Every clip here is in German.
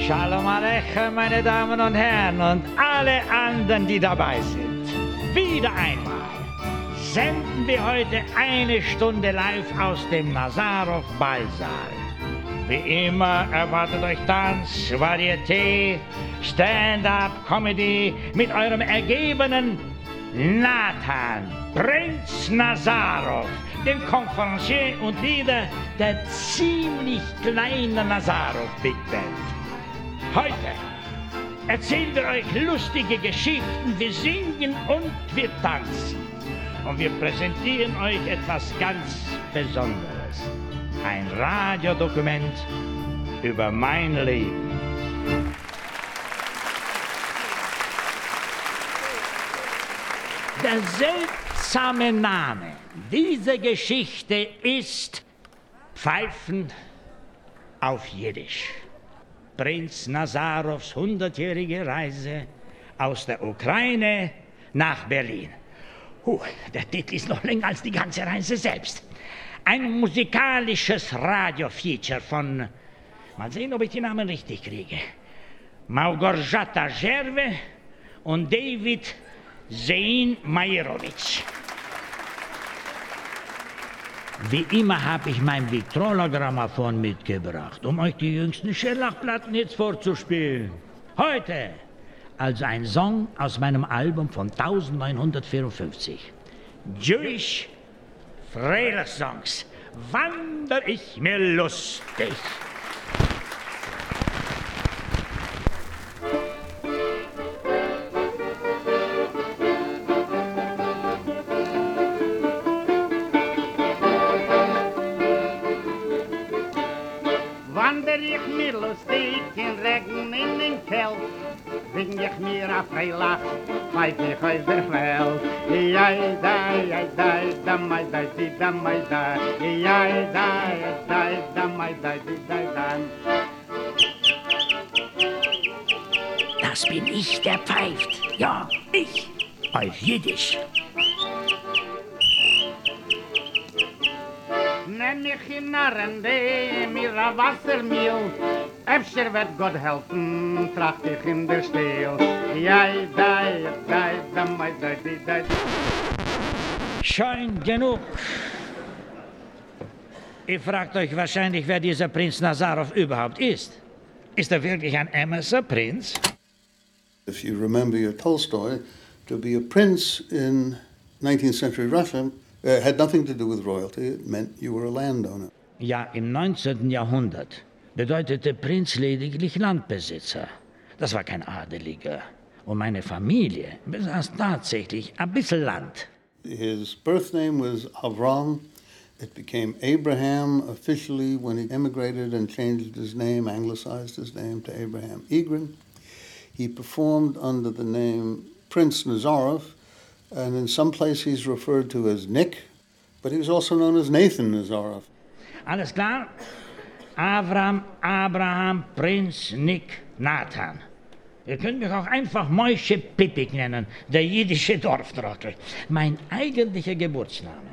Shalom Aleichem, meine Damen und Herren und alle anderen, die dabei sind. Wieder einmal senden wir heute eine Stunde live aus dem Nazarov Ballsaal. Wie immer erwartet euch Tanz, Varieté, Stand-up, Comedy mit eurem ergebenen Nathan, Prinz Nazarov, dem Konferencier und Leader der ziemlich kleinen Nazarov Big Band. Heute erzählen wir euch lustige Geschichten, wir singen und wir tanzen. Und wir präsentieren euch etwas ganz Besonderes. Ein Radiodokument über mein Leben. Der seltsame Name dieser Geschichte ist Pfeifen auf Jiddisch. Prinz Nazarovs hundertjährige Reise aus der Ukraine nach Berlin. Huh, der Titel ist noch länger als die ganze Reise selbst. Ein musikalisches Radiofeature von, mal sehen, ob ich die Namen richtig kriege, Małgorzata Żerwe und David Zein Majerowitsch. Wie immer habe ich mein Victrola-Grammophon mitgebracht, um euch die jüngsten Schellachplatten jetzt vorzuspielen. Heute also ein Song aus meinem Album von 1954. Jewish Freilach-Songs. Wander ich mir lustig. Da, da, mai, da, jai, da, da, da, mai, da, da, da. Das bin ich, der pfeift. Ja, ich. Auf Jiddisch. Nenn mich in Narrende, mir a Wassermehl, Efter wird Gott helfen, tracht ich in der Stil. Jai, da, jai, da, da, mai, da, di, da, Schön genug. Ihr fragt euch wahrscheinlich, wer dieser Prinz Nazarov überhaupt ist. Ist er wirklich ein Emerser Prinz? If you remember your Tolstoy, to be a prince in 19th century Russia uh, had nothing to do with royalty. It meant you were a landowner. Ja, im 19. Jahrhundert bedeutete Prinz lediglich Landbesitzer. Das war kein Adeliger. Und meine Familie besaß tatsächlich ein bisschen Land. His birth name was Avram. It became Abraham officially when he emigrated and changed his name, anglicized his name to Abraham Egrin. He performed under the name Prince Nazarov, and in some place he's referred to as Nick, but he was also known as Nathan Nazarov. Alles klar? Avram, Abraham, Prinz, Nick, Nathan. Ihr könnt mich auch einfach Moische Pippig nennen, der jiddische Dorftrottel. Mein eigentlicher Geburtsname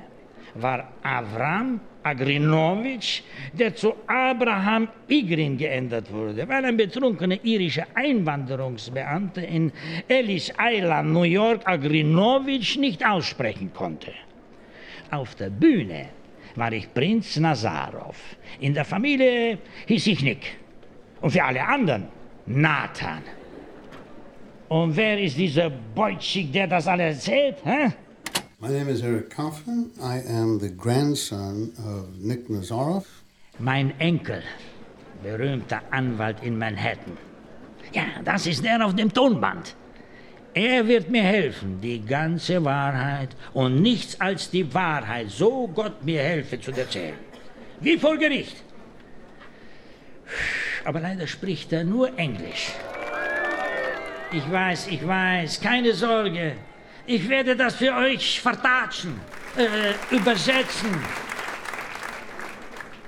war Avram Agrinovich, der zu Abraham Igrin geändert wurde, weil ein betrunkener irischer Einwanderungsbeamter in Ellis Island, New York, Agrinovich nicht aussprechen konnte. Auf der Bühne war ich Prinz Nazarov. In der Familie hieß ich Nick. Und für alle anderen Nathan. Und wer ist dieser Beutschig, der das alles erzählt? Hä? My name is Eric Kaufman. I am the grandson of Nick Nazarov. Mein Enkel, berühmter Anwalt in Manhattan. Ja, das ist der auf dem Tonband. Er wird mir helfen, die ganze Wahrheit und nichts als die Wahrheit, so Gott mir helfe, zu erzählen. Wie vor Gericht. Aber leider spricht er nur Englisch. Ich weiß, ich weiß, keine Sorge. Ich werde das für euch vertatschen, äh, übersetzen.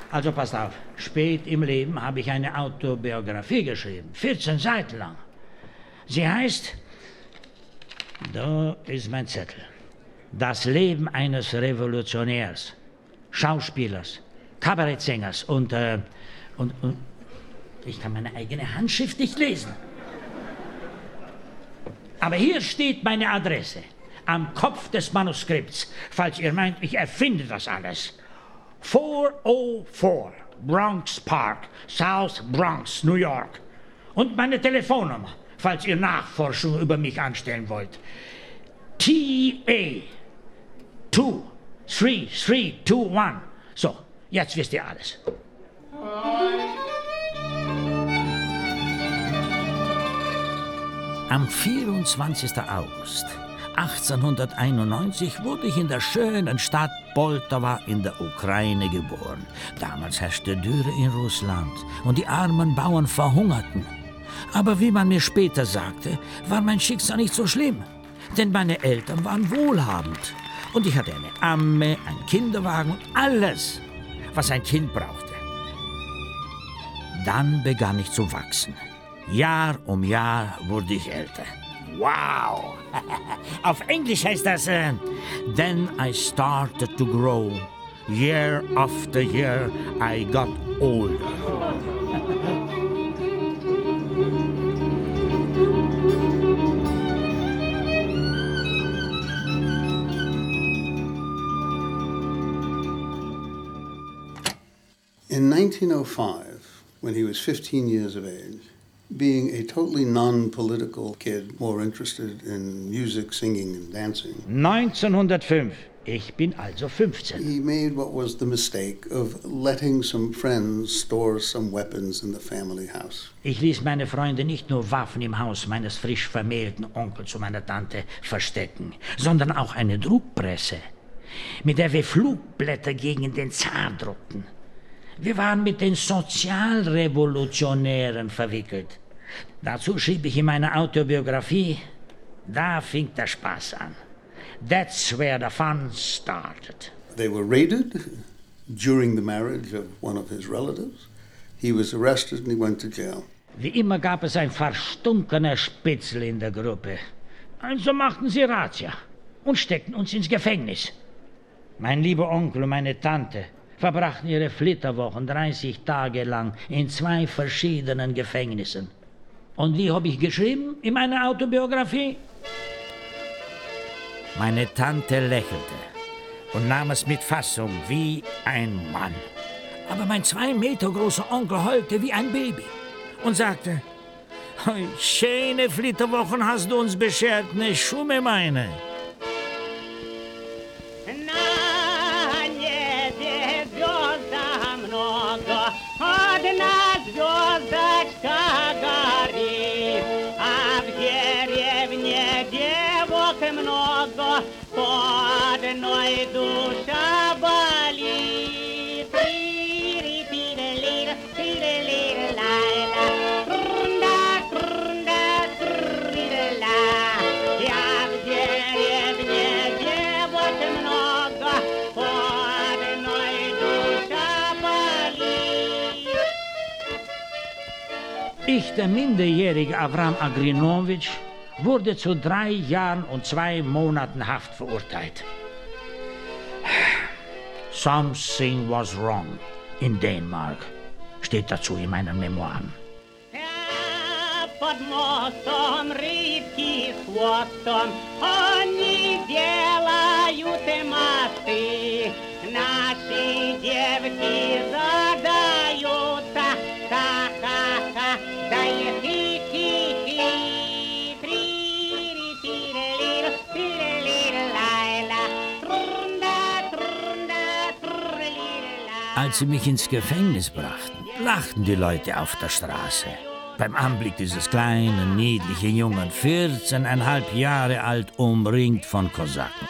Also passt auf, spät im Leben habe ich eine Autobiografie geschrieben, 14 Seiten lang. Sie heißt, da ist mein Zettel, das Leben eines Revolutionärs, Schauspielers, Kabarettsängers und, äh, und, und ich kann meine eigene Handschrift nicht lesen. Aber hier steht meine Adresse am Kopf des Manuskripts, falls ihr meint, ich erfinde das alles. 404 Bronx Park, South Bronx, New York. Und meine Telefonnummer, falls ihr Nachforschung über mich anstellen wollt. TA 23321. So, jetzt wisst ihr alles. Am 24. August 1891 wurde ich in der schönen Stadt Poltawa in der Ukraine geboren. Damals herrschte Dürre in Russland und die armen Bauern verhungerten. Aber wie man mir später sagte, war mein Schicksal nicht so schlimm, denn meine Eltern waren wohlhabend und ich hatte eine Amme, einen Kinderwagen und alles, was ein Kind brauchte. Dann begann ich zu wachsen. Jahr um Jahr wurde ich älter. Wow! Auf Englisch heißt das, äh, Then I started to grow. Year after year I got older. In 1905, when he was 15 years of age, being a totally non political kid, more interested in music, singing, and dancing, 1905. Ich bin also 15. he made what was the mistake of letting some friends store some weapons in the family house. Ich ließ meine Freunde nicht nur Waffen im Haus meines frisch vermählten Onkels und meiner Tante verstecken, sondern auch eine Druckpresse, mit der wir Flugblätter gegen den Zar druckten. Wir waren mit den Sozialrevolutionären verwickelt. Dazu schrieb ich in meiner Autobiografie, da fing der Spaß an. That's where the fun started. They were raided during the marriage of one of his relatives. He was arrested and he went to jail. Wie immer gab es ein verstunkener Spitzel in der Gruppe. Also machten sie Razzia und steckten uns ins Gefängnis. Mein lieber Onkel und meine Tante verbrachten ihre Flitterwochen 30 Tage lang in zwei verschiedenen Gefängnissen. Und wie habe ich geschrieben in meiner Autobiografie? Meine Tante lächelte und nahm es mit Fassung wie ein Mann. Aber mein zwei Meter großer Onkel heulte wie ein Baby und sagte, "Oi, schöne Flitterwochen hast du uns beschert, ne Schumme meine. noi dușa bali. Ich, der minderjährige Avram Agrinowitsch, wurde zu drei Jahren und zwei Monaten Haft verurteilt. Something was wrong in Dänemark, steht dazu in meinen Memoiren. А Под мостом рыбки с хвостом Они делают мосты Наши девки задаются als sie mich ins Gefängnis brachten, lachten die Leute auf der Straße. Beim Anblick dieses kleinen, niedlichen Jungen, 14,5 Jahre alt, umringt von Kosaken.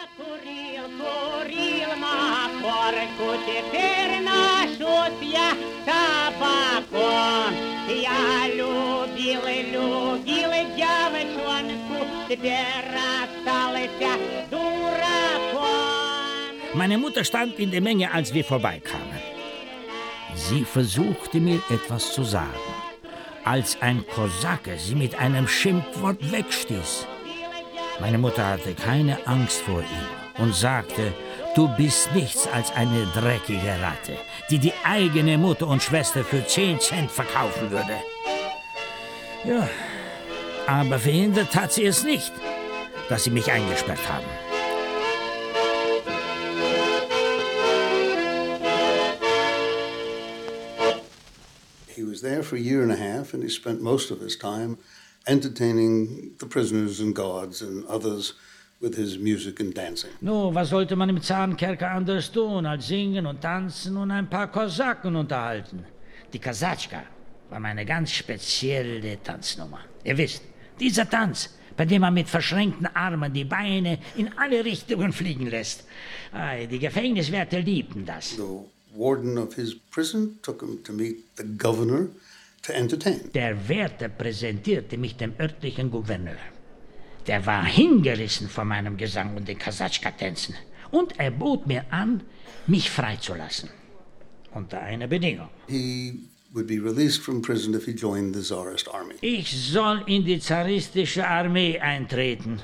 Meine Mutter stand in der Menge, als wir vorbeikamen. Sie versuchte mir etwas zu sagen. als ein Kosake sie mit einem Schimpfwort wegstieß. Meine Mutter hatte keine Angst vor ihm und sagte, du bist nichts als eine dreckige Ratte, die die eigene Mutter und Schwester für 10 Cent verkaufen würde. Ja, aber verhindert hat sie es nicht, dass sie mich eingesperrt haben. There for a year and a half, and he spent most of his time entertaining the prisoners and guards and others with his music and dancing. No, was sollte man im Zahnkerker anders tun, als singen und tanzen und ein paar Kosaken unterhalten? Die Kasatschka war meine ganz spezielle Tanznummer. Ihr wisst, dieser Tanz, bei dem man mit verschränkten Armen die Beine in alle Richtungen fliegen lässt. Die Gefängniswärter liebten das. The warden of his prison took him to meet the governor to entertain. Der Wärter präsentierte mich dem örtlichen Gouverneur. Der war hingerissen von meinem Gesang und den Kasatschka-Tänzen. Und er bot mir an, mich freizulassen. Unter einer Bedingung. He would be released from prison if he joined the Tsarist army. Ich soll in die zaristische Armee eintreten.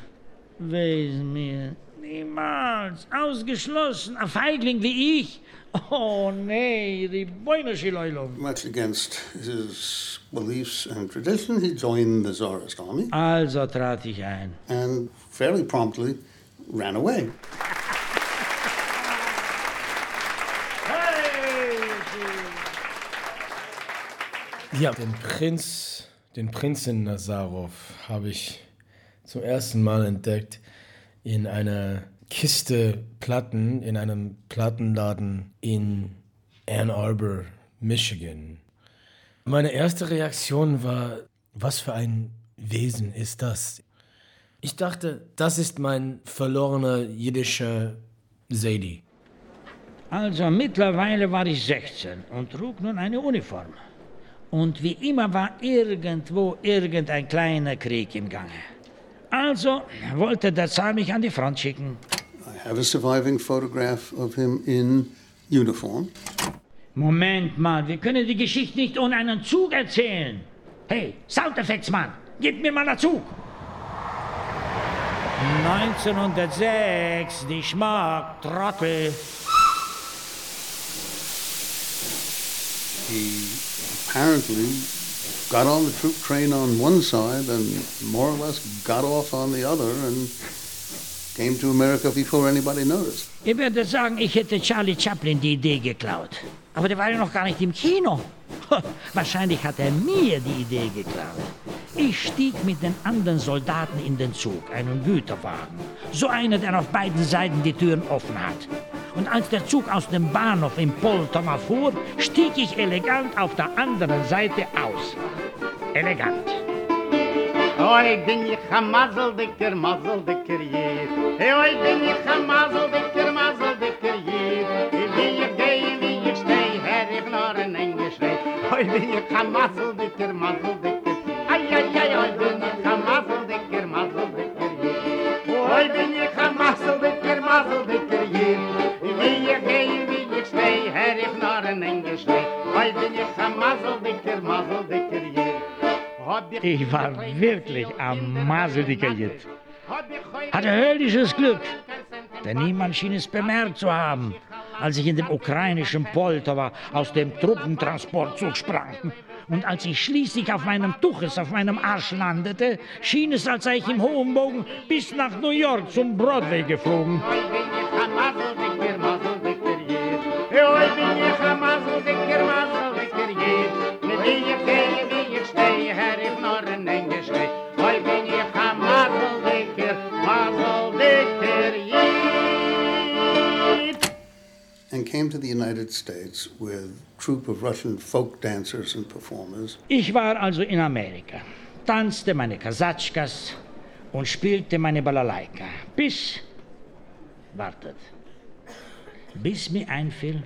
Weiß mir, niemals. Ausgeschlossen. Ein Feigling wie ich. Oh nee, die Bäunerschileulung. Much against his beliefs and tradition, he joined the Tsarist army Also trat ich ein. and fairly promptly ran away. Ja, den Prinz, den Prinzen Nazarov habe ich zum ersten Mal entdeckt in einer Kiste Platten in einem Plattenladen in Ann Arbor, Michigan. Meine erste Reaktion war, was für ein Wesen ist das? Ich dachte, das ist mein verlorener jiddischer Sadie. Also mittlerweile war ich 16 und trug nun eine Uniform. Und wie immer war irgendwo irgendein kleiner Krieg im Gange. Also wollte der Zar mich an die Front schicken. I have a surviving photograph of him in uniform. Moment mal, wir können die Geschichte nicht ohne einen Zug erzählen. Hey, Soundeffektsmann, gib mir mal einen Zug. 1906, die Schmack, Trottel. He apparently got on the troop train on one side and more or less got off on the other and came to America before anybody noticed. Ihr werdet sagen, ich hätte Charlie Chaplin die Idee geklaut. Aber der war ja noch gar nicht im Kino. Wahrscheinlich hat er mir die Idee geklaut. Ich stieg mit den anderen Soldaten in den Zug, einen Güterwagen. So einer, der auf beiden Seiten die Türen offen hat. Und als der Zug aus dem Bahnhof in Poltona fuhr, stieg ich elegant auf der anderen Seite aus. Elegant. Oi, bin ich am Masel, dicker Masel, dicker Jid. Oi, bin ich am Masel, dicker Masel, dicker Jid. Wie ich geh, wie ich steh, her ich nur ein Englisch rei. Oi, bin ich am Masel, dicker Masel, dicker Jid. Ai, ai, ai, oi, bin ich am Masel, dicker Masel, dicker Jid. Oi, bin ich am Masel, dicker Masel, dicker Jid. Wie ich geh, wie ich steh, her ich nur ein Englisch rei. Oi, bin ich am Masel, dicker Masel, dicker Ich war wirklich am Maseldicker. Hatte Hatte höllisches Glück, denn niemand schien es bemerkt zu haben, als ich in dem ukrainischen Poltowa aus dem Truppentransportzug sprang. Und als ich schließlich auf meinem Tuches auf meinem Arsch landete, schien es, als sei ich im hohen Bogen bis nach New York zum Broadway geflogen. And came to the United States with a troupe of Russian folk dancers and performers. Ich war also in Amerika, tanzte meine Kasatschkas und spielte meine Balalaika, bis, wartet, bis mir einfiel,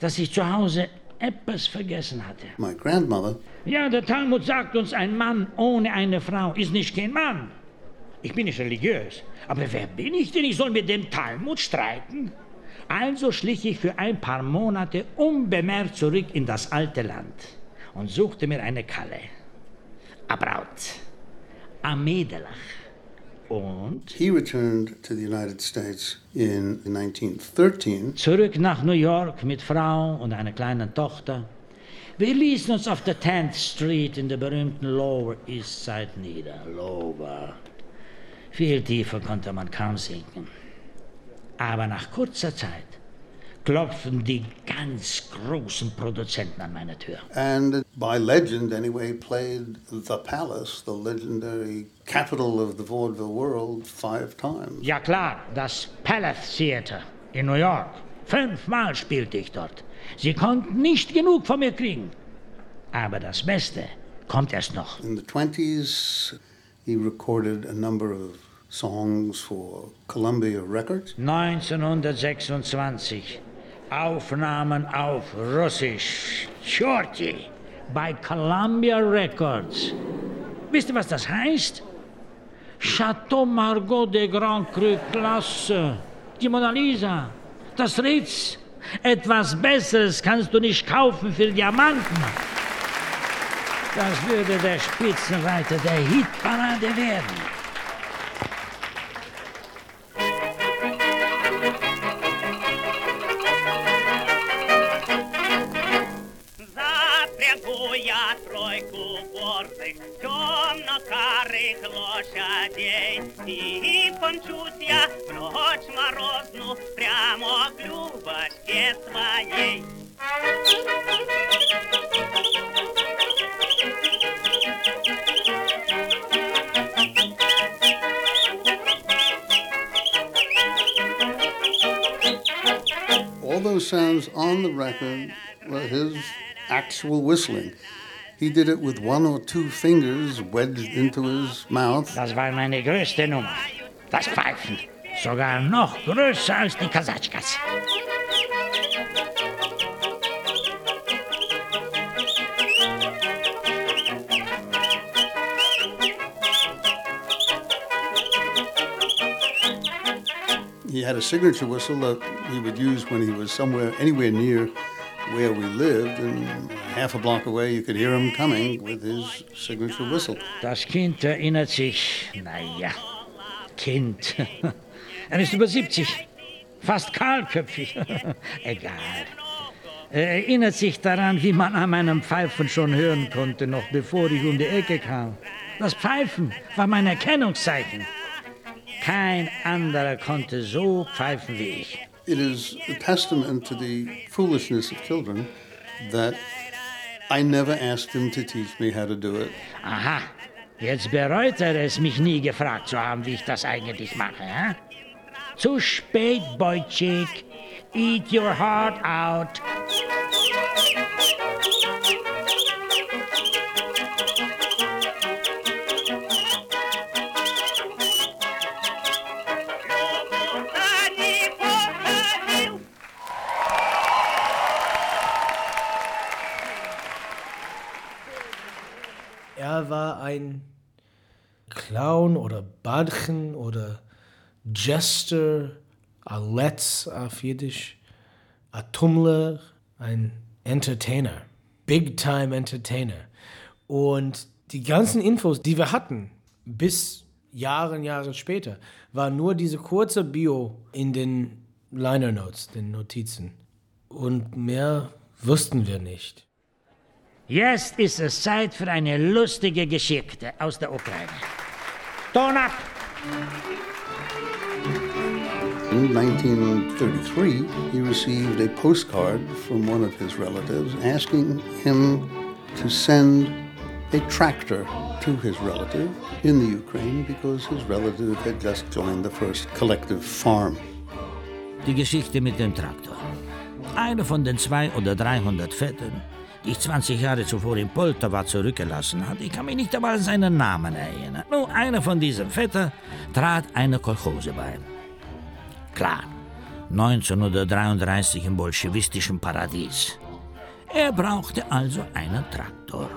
dass ich zu Hause etwas vergessen hatte. My grandmother Ja, der Talmud sagt uns, ein Mann ohne eine Frau ist nicht kein Mann. Ich bin nicht religiös, aber wer bin ich denn? Ich soll mit dem Talmud streiten? Also schlich ich für ein paar Monate unbemerkt zurück in das alte Land. und suchte mir eine Kalle. A Braut, a Mädelach. Und He returned to the United States in 1913 zurück nach New York mit Frau und einer kleinen Tochter. Wir ließen uns auf der 10th Street in der berühmten Lower East Side nieder. Lower. Viel tiefer konnte man kaum sinken. Aber nach kurzer Zeit klopften die ganz großen Produzenten an meine Tür. and, by legend anyway, played the Palace, the legendary capital of the vaudeville world, five times. Ja klar, das Palace Theater in New York. Fünfmal spielte ich dort. Sie konnten nicht genug von mir kriegen. Aber das Beste kommt erst noch. In the 20s, he recorded a number of songs for Columbia Records. 1926 Aufnahmen auf Russisch. Shorty bei Columbia Records. Wisst ihr, was das heißt? Chateau Margot de Grand Cru Classe. Die Mona Lisa. Das Ritz. Etwas Besseres kannst du nicht kaufen für Diamanten. Das würde der Spitzenreiter der Hitparade werden. Запрягу я тройку борзых, темно-карых лошадей. И помчусь я в ночь морозну прямо к Любочке своей. All those sounds on the record were his actual whistling. He did it with one or two fingers wedged into his mouth. Das war meine größte Nummer. Das Pfeifen. Sogar noch größer als die Kasatschkas. He had a signature whistle that he would use when he was somewhere, anywhere near where we lived, and half a block away you could hear him coming with his signature whistle. Das Kind erinnert sich, naja, Kind. er ist über 70, fast kahlköpfig. Egal. Er erinnert sich daran, wie man an meinem Pfeifen schon hören konnte, noch bevor ich um die Ecke kam. Das Pfeifen war mein Erkennungszeichen. Kein anderer konnte so pfeifen wie ich. It is a testament to the foolishness of children that I never asked him to teach me how to do it. Aha, jetzt bereut er es, mich nie gefragt zu haben, wie ich das eigentlich mache. Hä? Zu spät, Boychik. Eat your heart out. War ein Clown oder Badchen oder Jester, Letz auf Jiddisch, a Tummler, ein Entertainer, Big-Time Entertainer. Und die ganzen Infos, die wir hatten, bis Jahre, Jahre später, war nur diese kurze Bio in den Liner Notes, den Notizen. Und mehr wussten wir nicht. Jetzt ist es Zeit für eine lustige Geschichte aus der Ukraine. Ton ab! In 1933, he received a postcard from one of his relatives asking him to send a tractor to his relative in the Ukraine because his relative had just joined the first collective farm. Die Geschichte mit dem Traktor. Einer von den zwei oder 300 Vettern, die ich 20 Jahre zuvor in Poltawa zurückgelassen hatte, ich kann mich nicht einmal an seinen Namen erinnern. Nur einer von diesen Vettern trat einer Kolchose bei. Klar, 1933 im bolschewistischen Paradies. Er brauchte also einen Traktor.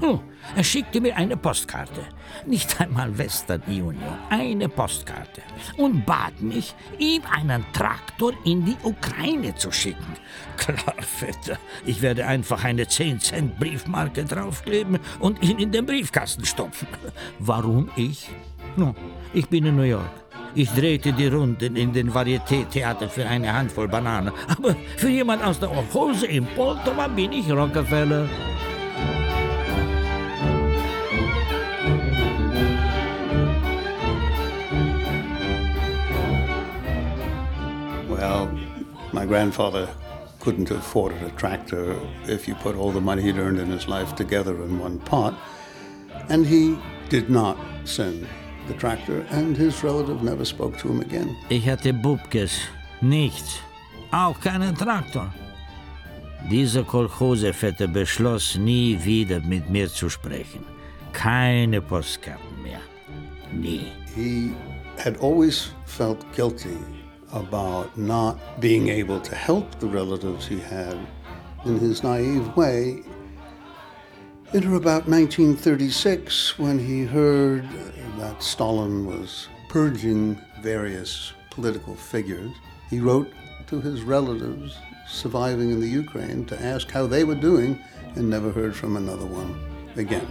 Oh, er schickte mir eine Postkarte. Nicht einmal Western Union, eine Postkarte. Und bat mich, ihm einen Traktor in die Ukraine zu schicken. Klar, Vetter, ich werde einfach eine 10-Cent-Briefmarke draufkleben und ihn in den Briefkasten stopfen. Warum ich? No, ich bin in New York. Ich drehte die Runden in den Varieté-Theater für eine Handvoll Bananen. Aber für jemand aus der Hose im Poltoma bin ich Rockefeller. My grandfather couldn't have afforded a tractor if you put all the money he'd earned in his life together in one pot. And he did not send the tractor, and his relative never spoke to him again. Ich hatte Bubkes, nichts, auch keinen Traktor. Dieser Kolchosefette beschloss, nie wieder mit mir zu sprechen. Keine Postkarten mehr. Nie. He had always felt guilty about not being able to help the relatives he had in his naive way. Enter about 1936 when he heard that Stalin was purging various political figures. He wrote to his relatives surviving in the Ukraine to ask how they were doing and never heard from another one again.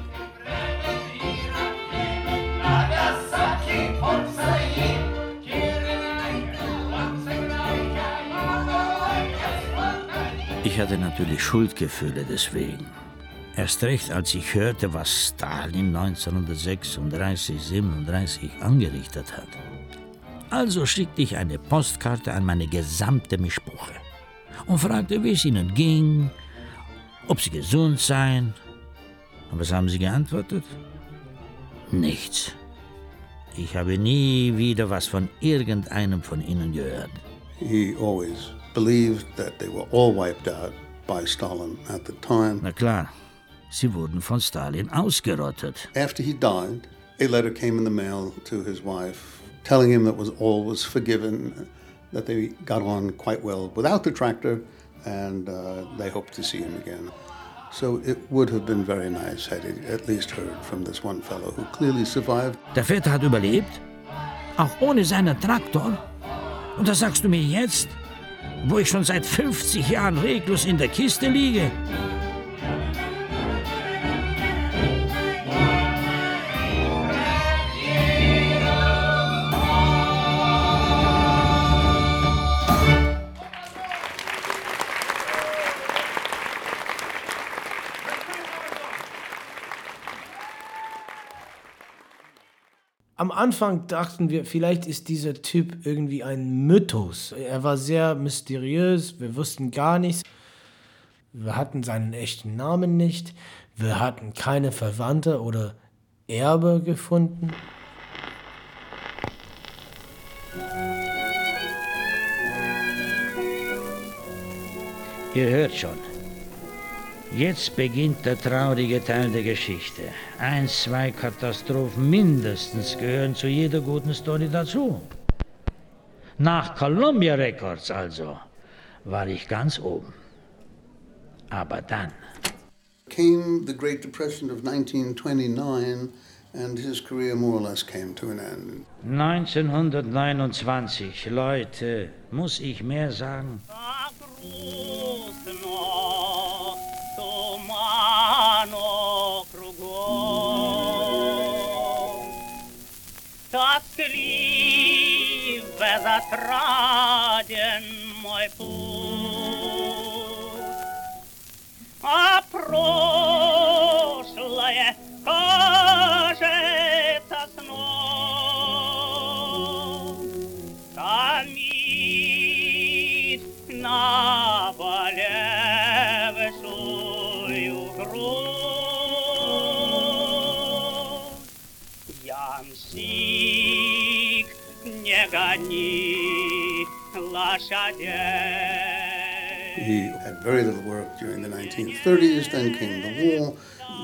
Ich hatte natürlich Schuldgefühle deswegen. Erst recht, als ich hörte, was Stalin 1936, 37 angerichtet hat. Also schickte ich eine Postkarte an meine gesamte Mischbuche und fragte, wie es ihnen ging, ob sie gesund seien. Und was haben sie geantwortet? Nichts. Ich habe nie wieder was von irgendeinem von ihnen gehört. He always believed that they were all wiped out by Stalin at the time. Na klar, sie wurden von Stalin ausgerottet. After he died, a letter came in the mail to his wife telling him that was all was forgiven, that they got on quite well without the tractor, and uh, they hoped to see him again. So it would have been very nice had he at least heard from this one fellow who clearly survived. Der Vetter hat überlebt? Auch ohne seinen Traktor? Und das sagst du mir jetzt, wo ich schon seit 50 Jahren reglos in der Kiste liege? Anfang dachten wir, vielleicht ist dieser Typ irgendwie ein Mythos. Er war sehr mysteriös, wir wussten gar nichts. Wir hatten seinen echten Namen nicht. Wir hatten keine Verwandte oder Erbe gefunden. Ihr hört schon. Jetzt beginnt der traurige Teil der Geschichte. Eins, zwei Katastrophen mindestens gehören zu jeder guten Story dazu. Nach Columbia Records also war ich ganz oben. Aber dann, Came the Great Depression of 1929, and his career more or less came to an end. 1929, Leute, muss ich mehr sagen? безотраден мой путь. А прошлое He had very little work during the 1930s, then came the war,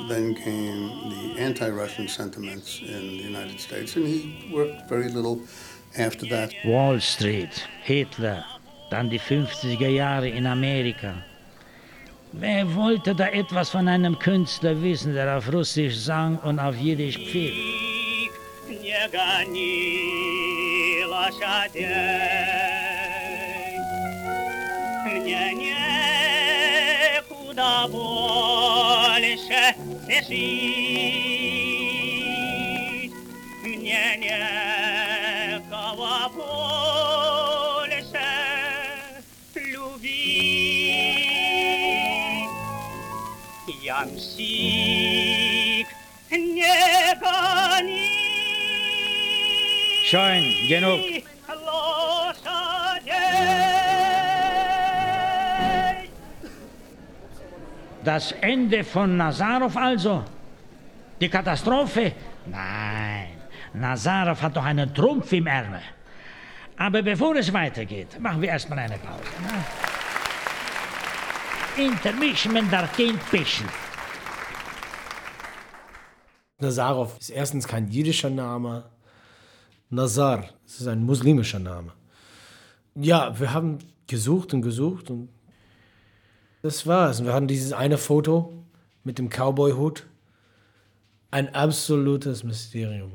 then came the anti Russian sentiments in the United States, and he worked very little after that. Wall Street, Hitler, dann die 50er Jahre in Amerika. Wer wollte da etwas von einem Künstler wissen, der auf Russisch sang und auf Jiddisch pfiff? Не гони лошадей, Мне некуда больше спешить, мне некого больше любить. Ямщик, не гони Schön, genug. Das Ende von Nazarov also? Die Katastrophe? Nein, Nazarov hat doch einen Trumpf im Ärmel. Aber bevor es weitergeht, machen wir erstmal eine Pause. Ne? Intermission bisschen. Nazarov ist erstens kein jüdischer Name. Nazar, es ist ein muslimischer Name. Ja, wir haben gesucht und gesucht und das war's. Und wir hatten dieses eine Foto mit dem Cowboy-Hut. Ein absolutes Mysterium.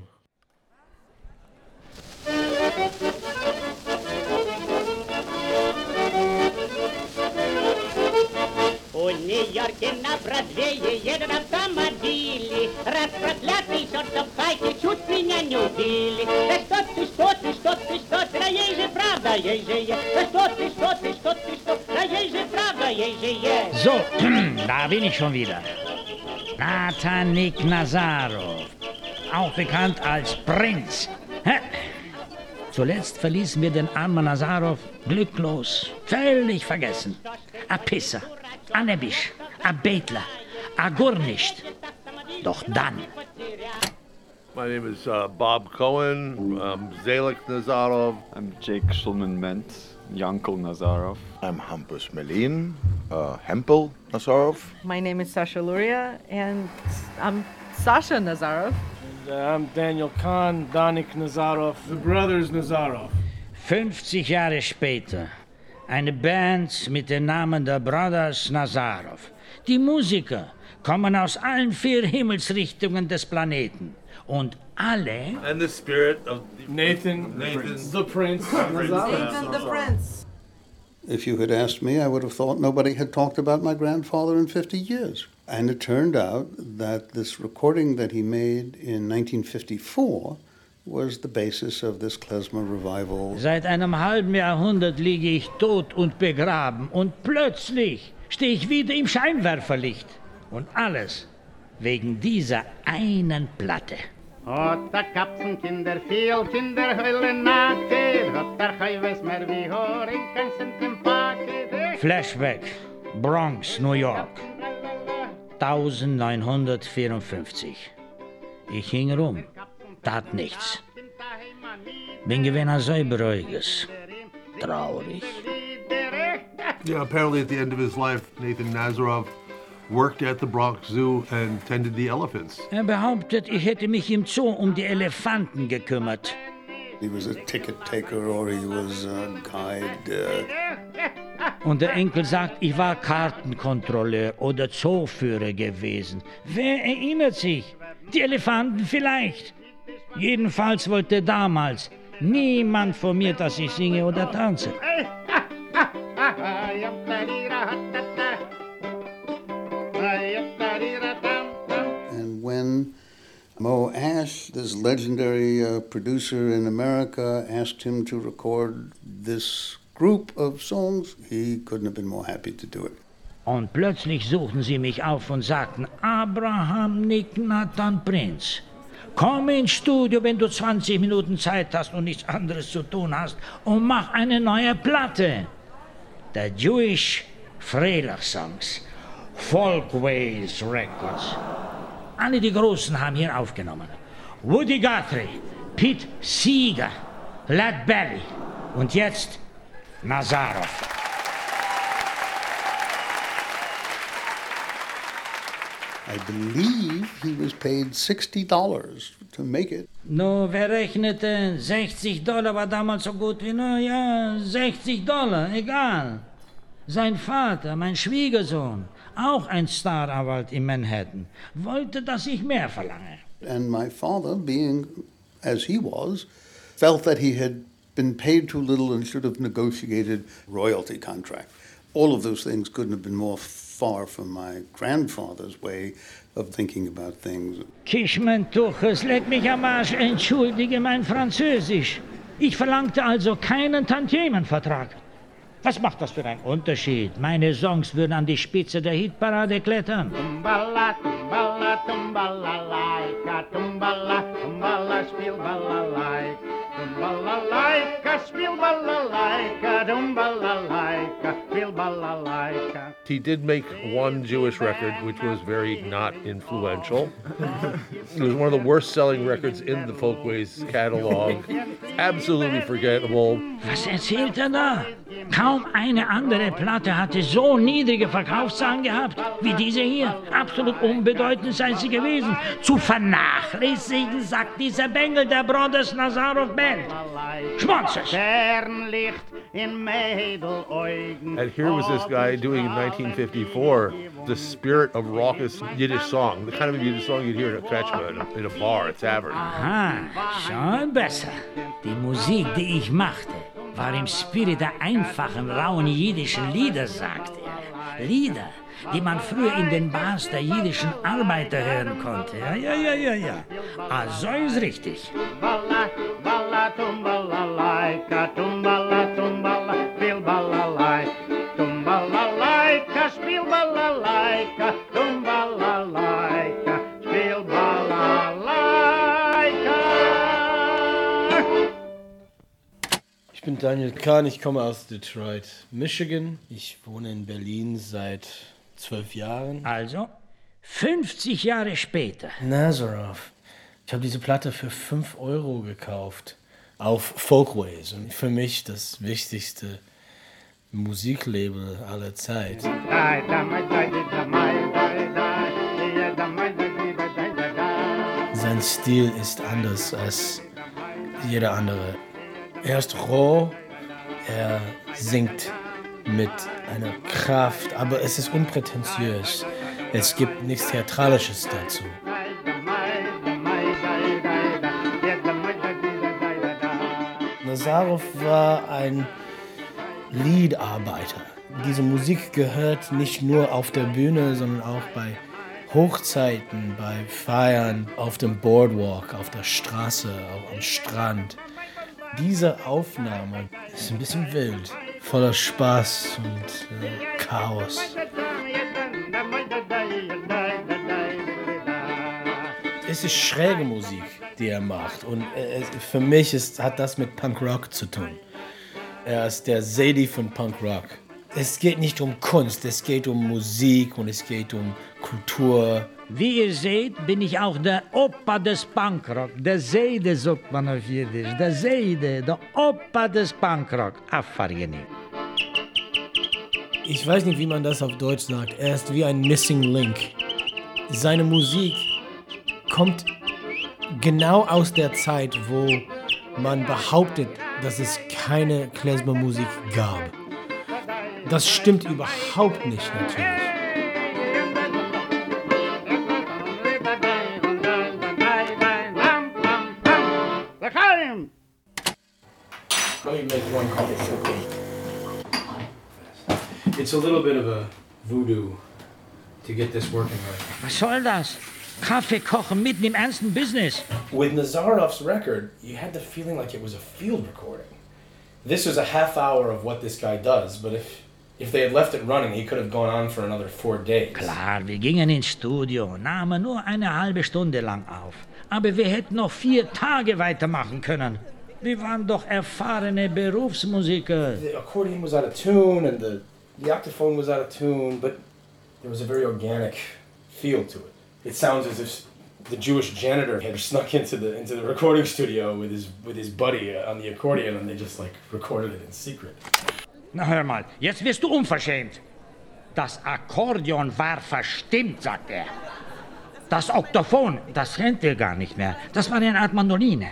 У Нью-Йорке на Бродвее едут автомобили. Раз проклятый чертов хайки чуть меня не убили. Да что ты, что ты, что ты, что ты, да ей же правда, ей же есть. Да что ты, что ты, что ты, что да ей же правда, ей же есть. So, da bin ich schon wieder. Natanik Nazarov, auch bekannt als Prinz. Hä? Zuletzt verließen wir den armen Nazarov glücklos, völlig vergessen. A Pisser, a Nebisch, a Betler, a Gurnischt. Doch dann, My name is uh, Bob Cohen, um, Zalik Nazarov. I'm Jake Schulman Mentz, Yankel Nazarov. I'm Hampus Melin, uh, Hempel Nazarov. My name is Sasha Luria, and I'm Sasha Nazarov. I'm Daniel Kahn, Danik Nazarov, the brothers Nazarov. 50 Jahre später, eine Band mit dem Namen der Brothers Nazarov. Die Musiker kommen aus allen vier Himmelsrichtungen des Planeten. Und alle And the spirit of Nathan, Nathan. the Prince. Nathan the Prince. If you had asked me, I would have thought nobody had talked about my grandfather in 50 years. And it turned out that this recording that he made in 1954 was the basis of this klezmer revival. Seit einem halben Jahrhundert liege ich tot und begraben und plötzlich stehe ich wieder im Scheinwerferlicht. Und alles wegen dieser einen Platte. Hat der Katzenkinder viel Kinder heulen nacke, hat der Heuwes mehr wie Horing, kein Cent im Paket. Flashback, Bronx, New York, 1954. Ich hing rum, tat nichts. Bin gewesen ein Säuberäuges. Traurig. Yeah, apparently at the end of his life, Nathan Nazarov worked at the Bronx Zoo and tended the elephants. Er behauptet, ich hätte mich im Zoo um die Elefanten gekümmert. He was a ticket taker or he was a guide. Uh, Und der Enkel sagt, ich war Kartenkontrolleur oder Zooführer gewesen. Wer erinnert sich? Die Elefanten vielleicht. Jedenfalls wollte damals niemand von mir, dass ich singe oder tanze. And when Mo Ash, this legendary uh, producer in America, asked him to record this group of songs, he couldn't have been more happy to do it. Und plötzlich suchten sie mich auf und sagten, Abraham Nick Nathan Prinz, komm ins Studio, wenn du 20 Minuten Zeit hast und nichts anderes zu tun hast und mach eine neue Platte. The Jewish Freilach Songs, Folkways Records. Alle die Großen haben hier aufgenommen. Woody Guthrie, Pete Seeger, Led Belly und jetzt Nazarov. I believe he was paid $60 to make it. No, wer rechnete? Eh, 60 Dollar war damals so gut wie, na ja, 60 Dollar, egal. Sein Vater, mein Schwiegersohn, auch ein Staranwalt in Manhattan, wollte, dass ich mehr verlange. And my father, being as he was, felt that he had been paid too little and should have negotiated royalty contract. All of those things couldn't have been more far from my grandfather's way of thinking about things. Kischmann Tuches, leck mich am Arsch, entschuldige mein Französisch. Ich verlangte also keinen Tantiemenvertrag. Was macht das für einen Unterschied? Meine Songs würden an die Spitze der Hitparade klettern. Tumbala, tumbala, tumbala, laika, tumbala, tumbala, spiel balalaik. Tumbala, laika, spiel balalaika, tumbala, laika, balalaika. He did make one Jewish record, which was very not influential. it was one of the worst selling records in the Folkways catalog. Absolutely forgettable. Was erzählt er da? Kaum eine andere Platte hatte so niedrige Verkaufszahlen gehabt wie diese hier. Absolut unbedeutend sei sie gewesen. Zu vernachlässigen, sagt dieser Bengel der Brothers Nazarov Band. Schmonzes! Sternlicht in Mädeläugen. And here was this guy doing in 1954 the spirit of raucous Yiddish song, the kind of Yiddish song you'd hear in a kretschmer, in a, in a bar, a tavern. Aha, schon besser. Die Musik, die ich machte, war im Spirit der einfachen, rauen jiddischen Lieder, sagt er. Lieder, die man früher in den Bars der jiddischen Arbeiter hören konnte. Ja, ja, ja, ja, ja. Ah, so ist richtig. Tumbala, bala, tumbala, laika, tumbala, tumbala, bin Daniel Kahn, ich komme aus Detroit, Michigan. Ich wohne in Berlin seit zwölf Jahren. Also, 50 Jahre später. Nazarov. Ich habe diese Platte für 5 Euro gekauft. Auf Folkways. Und für mich das wichtigste Musiklabel aller Zeit. Sein Stil ist anders als jeder andere. Er ist roh, er singt mit einer Kraft, aber es ist unprätentiös. Es gibt nichts Theatralisches dazu. Nazarov war ein Liedarbeiter. Diese Musik gehört nicht nur auf der Bühne, sondern auch bei Hochzeiten, bei Feiern, auf dem Boardwalk, auf der Straße, am Strand. Diese Aufnahme ist ein bisschen wild, voller Spaß und äh, Chaos. Es ist schräge Musik, die er macht. Und äh, für mich ist, hat das mit Punk Rock zu tun. Er ist der Sadie von Punk Rock. Es geht nicht um Kunst, es geht um Musik und es geht um Kultur. Wie ihr seht, bin ich auch der Opa des Punkrock. Der Seide sagt man auf Jiddisch. Der Seide, der Opa des Punkrock. Affargeni. Ich weiß nicht, wie man das auf Deutsch sagt. Er ist wie ein Missing Link. Seine Musik kommt genau aus der Zeit, wo man behauptet, dass es keine Klezmer-Musik gab. Das stimmt überhaupt nicht natürlich. Let me make one copy for me. It's a little bit of a voodoo to get this working right. Was soll das? Kaffee kochen mitten im ernsten Business. With Nazarov's record, you had the feeling like it was a field recording. This was a half hour of what this guy does, but if if they had left it running, he could have gone on for another four days. Klar, wir gingen ins Studio, nahmen nur eine halbe Stunde lang auf. Aber wir hätten noch vier Tage weitermachen können. Wir waren doch erfahrene Berufsmusiker. The accordion was out of tune and the, the octophone was out of tune, but there was a very organic feel to it. It sounds as if the Jewish janitor had snuck into the into the recording studio with his with his buddy uh, on the accordion and they just like recorded it in secret. Na hör mal, jetzt wirst du unverschämt. Das Akkordeon war verstimmt, sagt er. Das Oktophon, das kennt ihr gar nicht mehr. Das war eine Art Mandoline.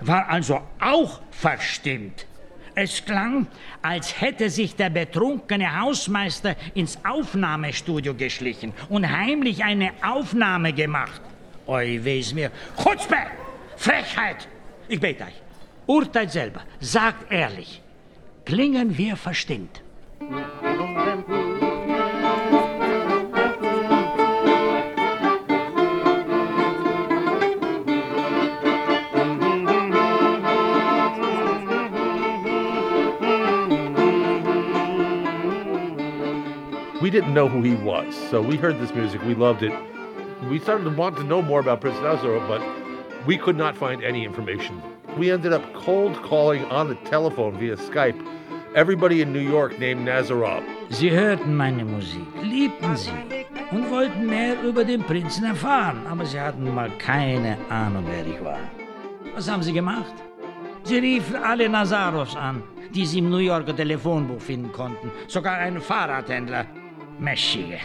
War also auch verstimmt. Es klang, als hätte sich der betrunkene Hausmeister ins Aufnahmestudio geschlichen und heimlich eine Aufnahme gemacht. Oi, wes mir. Chutzpe! Frechheit! Ich bete euch. Urteilt selber. Sagt ehrlich. Klingen wir verstimmt? We didn't know who he was, so we heard this music, we loved it. We started to want to know more about Prince Nazarov, but we could not find any information. We ended up cold calling on the telephone via Skype everybody in New York named Nazarov. Sie hörten meine Musik, liebten sie und wollten mehr über den Prinzen erfahren, aber sie hatten mal keine Ahnung, wer ich war. Was haben sie gemacht? Sie riefen alle Nazarovs an, die sie im New Yorker Telefonbuch finden konnten, sogar einen Fahrradhändler. Mäschige.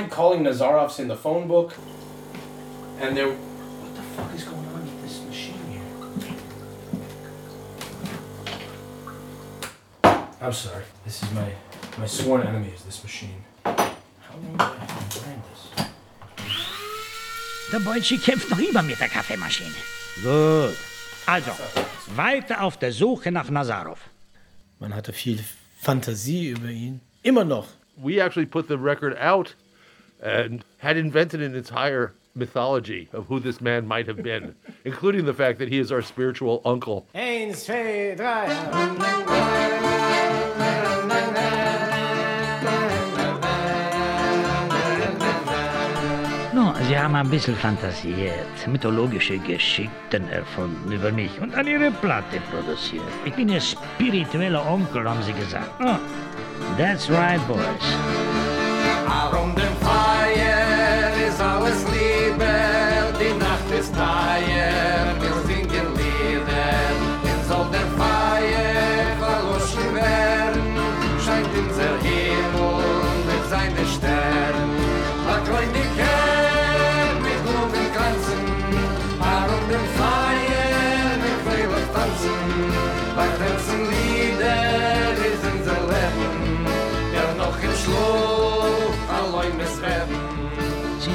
Tried calling Nazarovs in the phone book, and there. What the fuck is going on with this machine here? I'm sorry. This is my my sworn enemy is this machine. How long do I have to brand this? Der Bolschi kämpft noch immer mit der Kaffeemaschine. Gut. Also, weiter auf der Suche nach Nazarov. Man hatte viel Fantasie über ihn. Immer noch. We actually put the record out and had invented an entire mythology of who this man might have been, including the fact that he is our spiritual uncle. Eins, zwei, drei. No, Sie haben ein bisschen fantasiert, mythologische Geschichten erfunden über mich und an Ihre Platte produziert. Ich bin Ihr spiritueller Onkel, haben Sie gesagt. Oh, that's right, boys. Nacht ist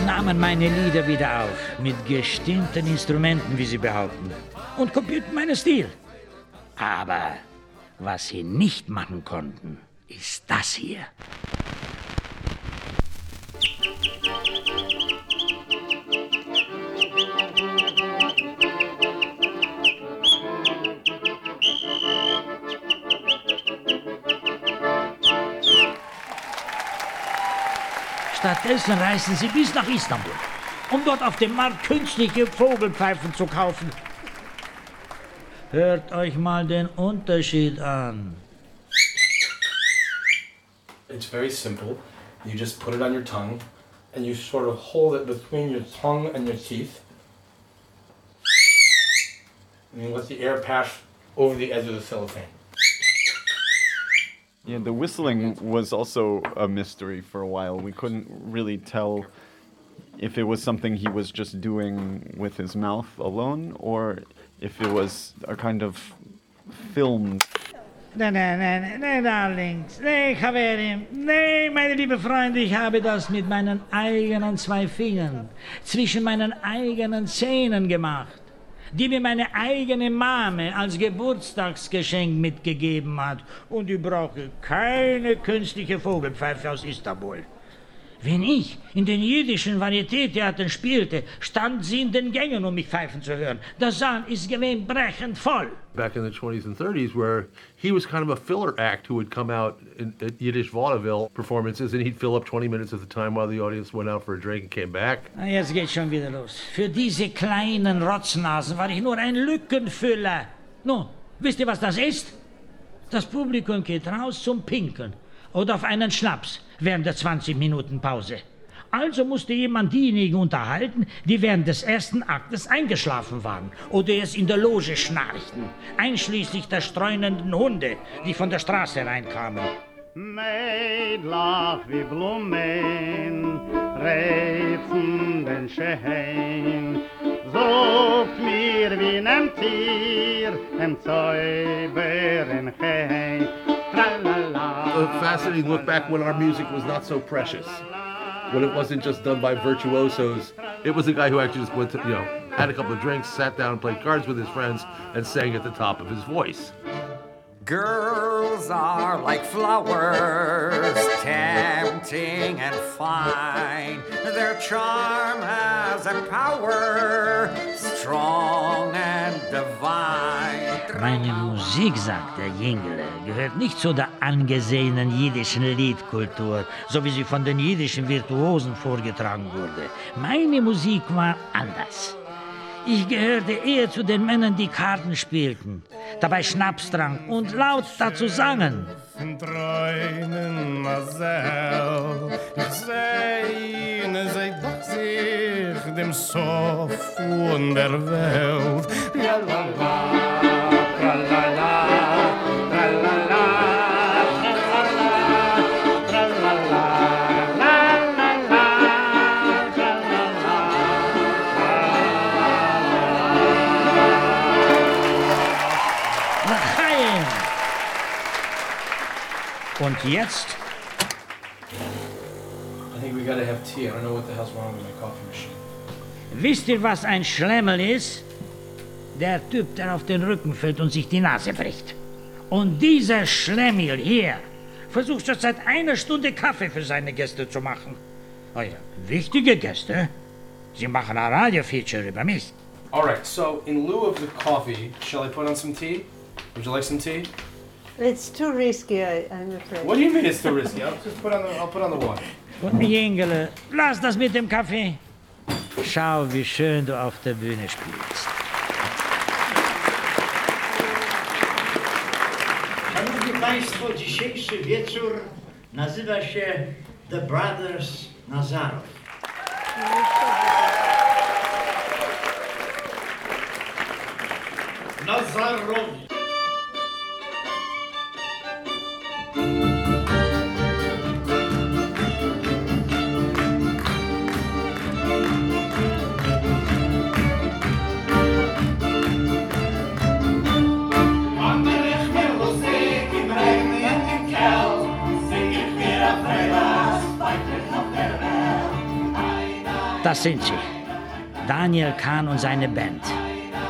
nahmen meine Lieder wieder auf, mit gestimmten Instrumenten, wie Sie behaupten, und kopierten meinen Stil. Aber was Sie nicht machen konnten, ist das hier. Stattdessen reisen sie bis nach Istanbul, um dort auf dem Markt künstliche Vogelpfeifen zu kaufen. Hört euch mal den Unterschied an. It's very simple. You just put it on your tongue, and you sort of hold it between your tongue and your teeth. And you let the air pass over the edge of the cellophane. Yeah, the whistling was also a mystery for a while. We couldn't really tell if it was something he was just doing with his mouth alone or if it was a kind of filmed. Nein, nein, nein, nein, Darlings. Nee, Chaverim. Nee, meine liebe Freunde, ich habe das mit meinen eigenen zwei Fingern zwischen meinen eigenen Zähnen gemacht, die mir meine eigene Mame als Geburtstagsgeschenk mitgegeben hat. Und ich brauche keine künstliche Vogelpfeife aus Istanbul. Wenn ich in den jiddischen Varietétheatern spielte, stand sie in den Gängen, um mich pfeifen zu hören. Der Saal ist gewesen brechend voll. Back in the 20s and 30s, where he was kind of a filler act who would come out in, at Yiddish vaudeville performances and he'd fill up 20 minutes at the time while the audience went out for a drink and came back. Jetzt geht's schon wieder los. Für diese kleinen Rotznasen war ich nur ein Lückenfüller. Nun, wisst ihr, was das ist? Das Publikum geht raus zum Pinkeln oder auf einen Schnaps während der 20 Minuten Pause. Also musste jemand diejenigen unterhalten, die während des ersten Aktes eingeschlafen waren oder es in der Loge schnarchten, einschließlich der streunenden Hunde, die von der Straße reinkamen. Mädlach wie Blumen, reizen den Schein. Sucht mir wie nem Tier, im Zäuberen Chein. Tralala. a fascinating look back when our music was not so precious. When it wasn't just done by virtuosos. It was a guy who actually just went to, you know, had a couple of drinks, sat down, and played cards with his friends, and sang at the top of his voice. Girls are like flowers, tempting and fine. Their charm has a power, strong and divine. Meine Musik, sagt der Jingele, gehört nicht zu der angesehenen jiddischen Liedkultur, so wie sie von den jiddischen Virtuosen vorgetragen wurde. Meine Musik war anders. Ich gehörte eher zu den Männern, die Karten spielten, dabei Schnaps tranken und laut dazu sangen. Ich sehne sei doch sich dem Sof von der Welt. Ja, la, la, coffee machine. Wisst ihr, was ein Schlemmel ist? Der Typ, der auf den Rücken fällt und sich die Nase bricht. Und dieser Schlemmel hier versucht schon seit einer Stunde Kaffee für seine Gäste zu machen. Oh ja, wichtige Gäste. Sie machen ein Radio-Feature über mich. All right, so in lieu of the coffee, shall I put on some tea? Would you like some tea? It's too risky, I, I'm afraid. What do you mean it's too risky? I'll just put on the, I'll put on the water. Und Jengele, lass das mit dem Kaffee. Schau, wie schön du auf der Bühne spielst. Szanowni Państwo, dzisiejszy wieczór nazywa się The Brothers Nazarow. Nazarowi. Das sind sie. Daniel Kahn und seine Band.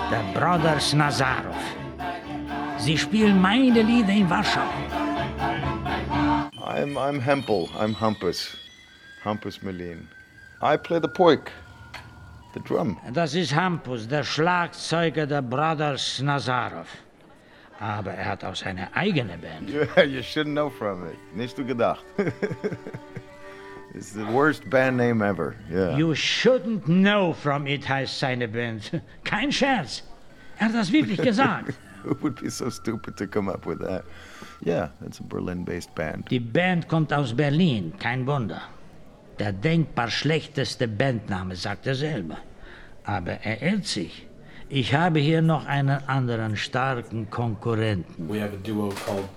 The Brothers Nazarov. Sie spielen meine Lieder in Warschau. I'm I'm Hempel. I'm Hampus. Hampus Melin. I play the poik, the drum. Das ist Hampus, der Schlagzeuger der Brothers Nazarov. Aber er hat auch seine eigene Band. Yeah, you shouldn't know from it. Nicht du gedacht. it's the worst band name ever. Yeah. You shouldn't know from it heißt seine Band. Kein Scherz. Er hat das wirklich gesagt. Who would be so stupid to come up with that? Yeah, it's a Berlin-based band. Die Band kommt aus Berlin, kein Wunder. Der denkbar schlechteste Bandname, sagt er selber. Aber er irrt sich. Ich habe hier noch einen anderen starken Konkurrenten. We have a duo called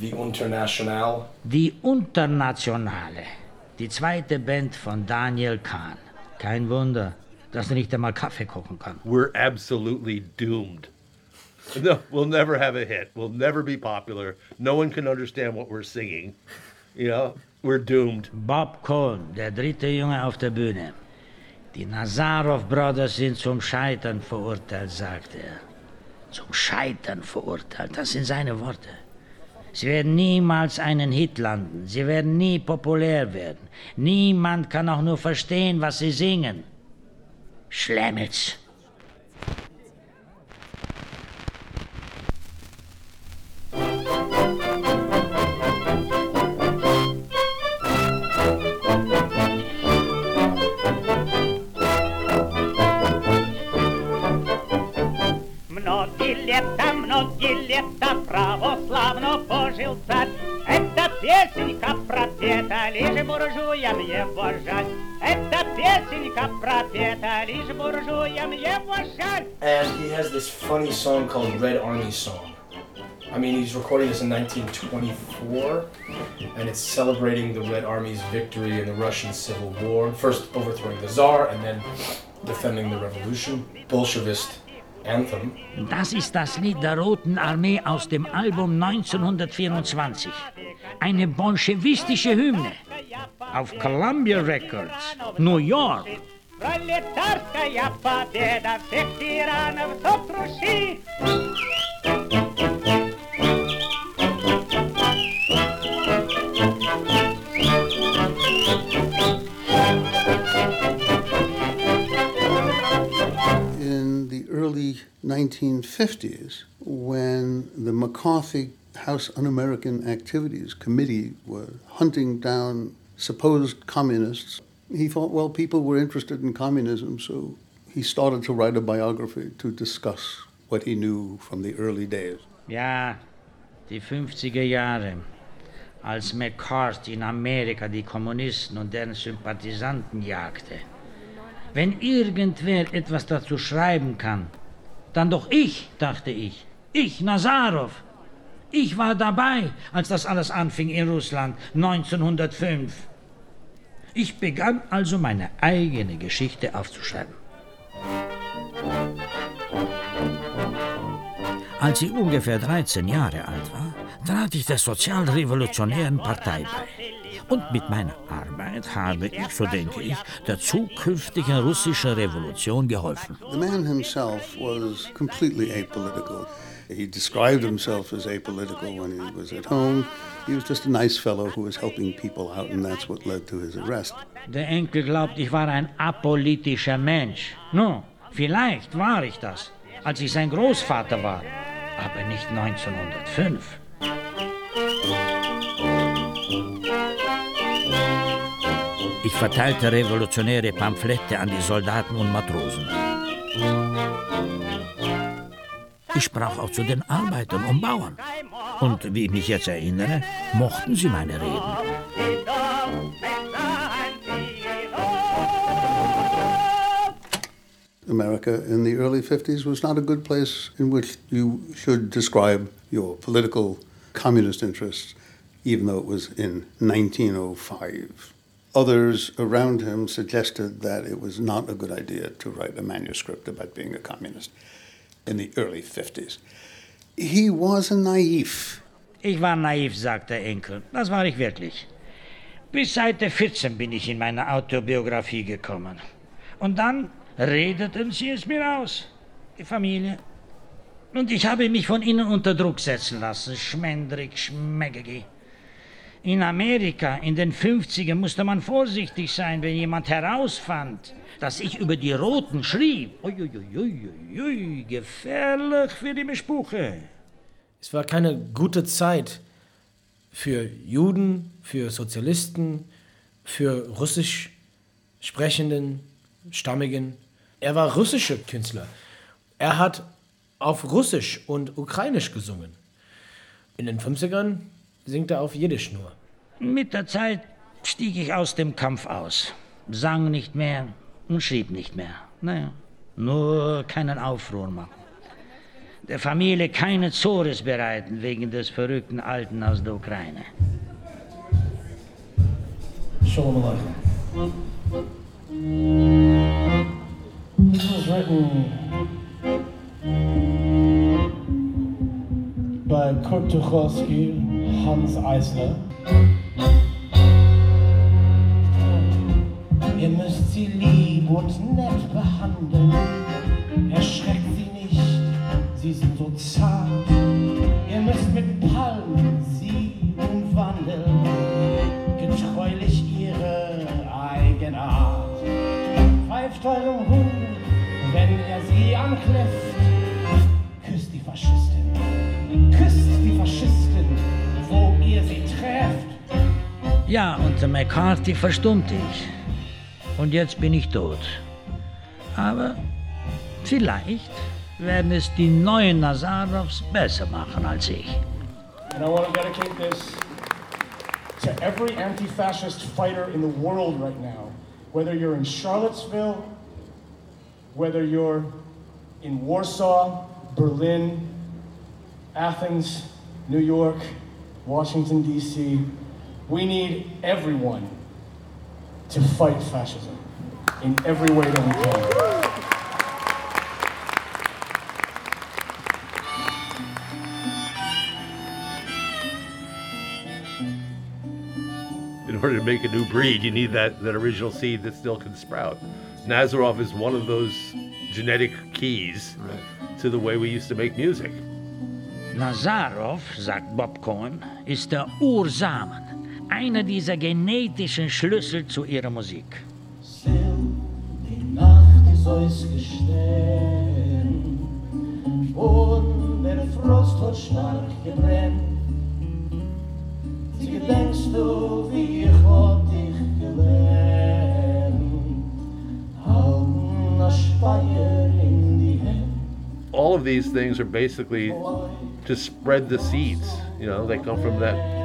The International. Die Internationale. Die zweite Band von Daniel Kahn. Kein Wunder, dass er nicht einmal Kaffee kochen kann. We're absolutely doomed. No, we'll never have a hit. We'll never be popular. No one can understand what we're singing. You know, we're doomed. Bob Cohn, der dritte Junge auf der Bühne. Die Nazarov Brothers sind zum Scheitern verurteilt, sagt er. Zum Scheitern verurteilt, das sind seine Worte. Sie werden niemals einen Hit landen. Sie werden nie populär werden. Niemand kann auch nur verstehen, was sie singen. Schlemmels. песенка пропета, лишь буржуям его жаль. Это песенка пропета, лишь буржуям его жаль. And he has this funny song called Red Army Song. I mean, he's recording this in 1924, and it's celebrating the Red Army's victory in the Russian Civil War. First overthrowing the Tsar, and then defending the revolution. Bolshevist anthem. Das ist das Lied der Roten Armee aus dem Album 1924. Eine bolschewistische Hymne. Auf Columbia Records, New York. Пролетарская победа всех тиранов сокрушит. Early 1950s, when the McCarthy House Un American Activities Committee was hunting down supposed communists, he thought, well, people were interested in communism, so he started to write a biography to discuss what he knew from the early days. Ja, die 50er Jahre, als McCarthy in Amerika die Kommunisten und deren Sympathisanten jagte. Wenn irgendwer etwas dazu schreiben kann, dann doch ich, dachte ich. Ich, Nazarov. Ich war dabei, als das alles anfing in Russland 1905. Ich begann also meine eigene Geschichte aufzuschreiben. Als ich ungefähr 13 Jahre alt war, trat ich der Sozialrevolutionären Partei bei. Und mit meiner Arbeit habe ich, so denke ich, der zukünftigen russischen Revolution geholfen. The man himself was completely apolitical. He described himself as apolitical when he was at home. He was just a nice fellow who was helping people out, and that's what led to his arrest. Der Enkel glaubt, ich war ein apolitischer Mensch. Nun, vielleicht war ich das, als ich sein Großvater war, aber nicht 1905. Ich verteilte revolutionäre Pamphlette an die Soldaten und Matrosen. Ich sprach auch zu den Arbeitern und Bauern. Und wie ich mich jetzt erinnere, mochten sie meine Reden. America in the early 50s was not a good place in which you should describe your political communist interests, even though it was in 1905. Others around him suggested that it was not a good idea to write a manuscript about being a communist in the early 50s. He was a naive. Ich war naiv, sagt der Enkel. Das war ich wirklich. Bis Seite 14 bin ich in meine Autobiografie gekommen. Und dann redeten sie es mir aus. Die Familie. Und ich habe mich von ihnen unter Druck setzen lassen. Schmendrig, schmeckig. In Amerika in den 50ern musste man vorsichtig sein, wenn jemand herausfand, dass ich über die Roten schrieb. Uiuiuiui, gefährlich für die Bespuche. Es war keine gute Zeit für Juden, für Sozialisten, für russisch sprechenden, stammigen. Er war russischer Künstler. Er hat auf Russisch und Ukrainisch gesungen. In den 50ern singt er auf Jiddisch nur. Mit der Zeit stieg ich aus dem Kampf aus, sang nicht mehr und schrieb nicht mehr. Naja, nur keinen Aufruhr machen. Der Familie keine Zores bereiten wegen des verrückten Alten aus der Ukraine. Shalom Aleichem. This was written by Kurt Tucholsky, Hans Eisler. Ihr müsst sie lieb und nett behandeln. McCarthy verstummte ich. Und jetzt bin ich tot. Aber vielleicht werden es die neuen Nazarovs besser machen als ich. And I want to dedicate this to every anti fascist fighter in the world right now. Whether you're in Charlottesville, whether you're in Warsaw, Berlin, Athens, New York, Washington, D.C., we need everyone to fight fascism in every way that we can. In order to make a new breed, you need that, that original seed that still can sprout. Nazarov is one of those genetic keys to the way we used to make music. Nazarov, sagt Bob Cohen, ist der Ursamen, einer dieser genetischen Schlüssel zu ihrer Musik. All of these things are basically to spread the seeds. You know, they come from that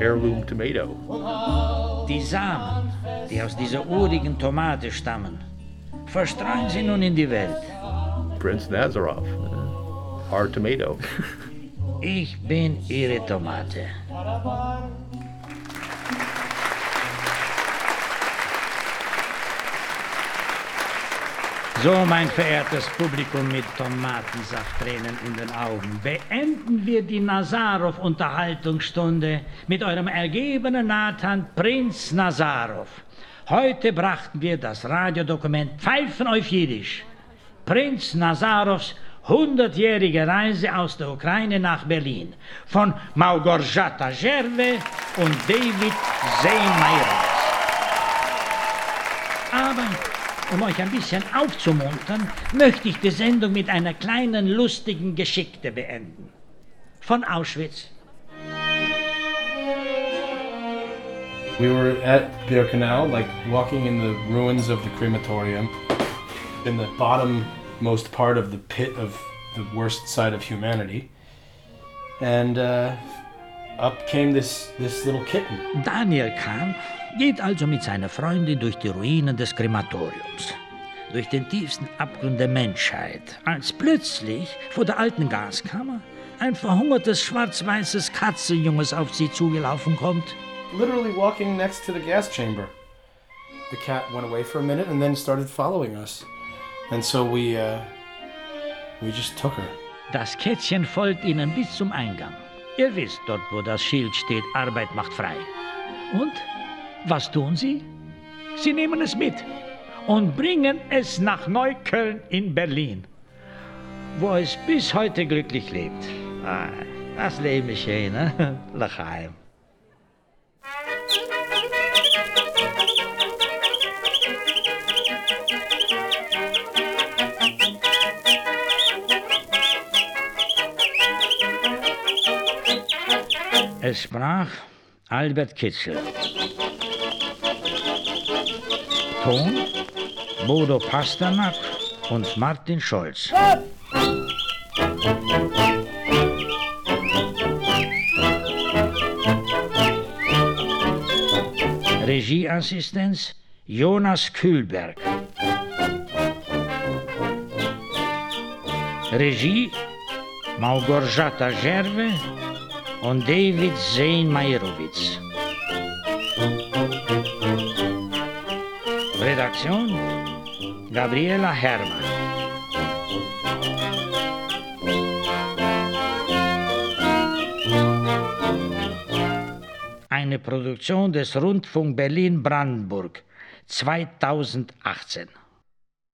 heirloom tomato. Die Samen, die aus dieser urigen Tomate stammen, verstreuen sie nun in die Welt. Prince Nazarov, our tomato. Ich bin ihre Tomate. So, mein verehrtes Publikum mit Tomatensafttränen in den Augen, beenden wir die Nazarov-Unterhaltungsstunde mit eurem ergebenen Nathan Prinz Nazarov. Heute brachten wir das Radiodokument Pfeifen auf Jiddisch. Prinz Nazarovs 100-jährige Reise aus der Ukraine nach Berlin von Małgorzata Gerwe und David Seymayros. Aber um euch ein bisschen aufzumuntern, möchte ich die Sendung mit einer kleinen lustigen Geschichte beenden. Von Auschwitz. We were at Birkenau, like walking in the ruins of the crematorium, in the bottommost part of the pit of the worst side of humanity. And uh, up came this, this little kitten. Daniel Kahn geht also mit seiner Freundin durch die Ruinen des Krematoriums, durch den tiefsten Abgrund der Menschheit, als plötzlich vor der alten Gaskammer ein verhungertes schwarz-weißes Katzenjunges auf sie zugelaufen kommt. Literally walking next to the gas chamber. The cat went away for a minute and then started following us. And so we, uh, we just took her. Das Kätzchen folgt ihnen bis zum Eingang. Ihr wisst dort, wo das Schild steht, Arbeit macht frei. Und was tun sie? Sie nehmen es mit und bringen es nach Neukölln in Berlin, wo es bis heute glücklich lebt. Ah, das Leben ist schön, ne? Lachaim. Es sprach Albert Kitzel. Ton Bodo Pasternak und Martin Scholz. Regieassistenz Jonas Kühlberg. Regie Małgorzata Gerwe und David Zeyn-Majrowitz. Redaktion Gabriela Herrmann. Eine Produktion des Rundfunk Berlin-Brandenburg 2018.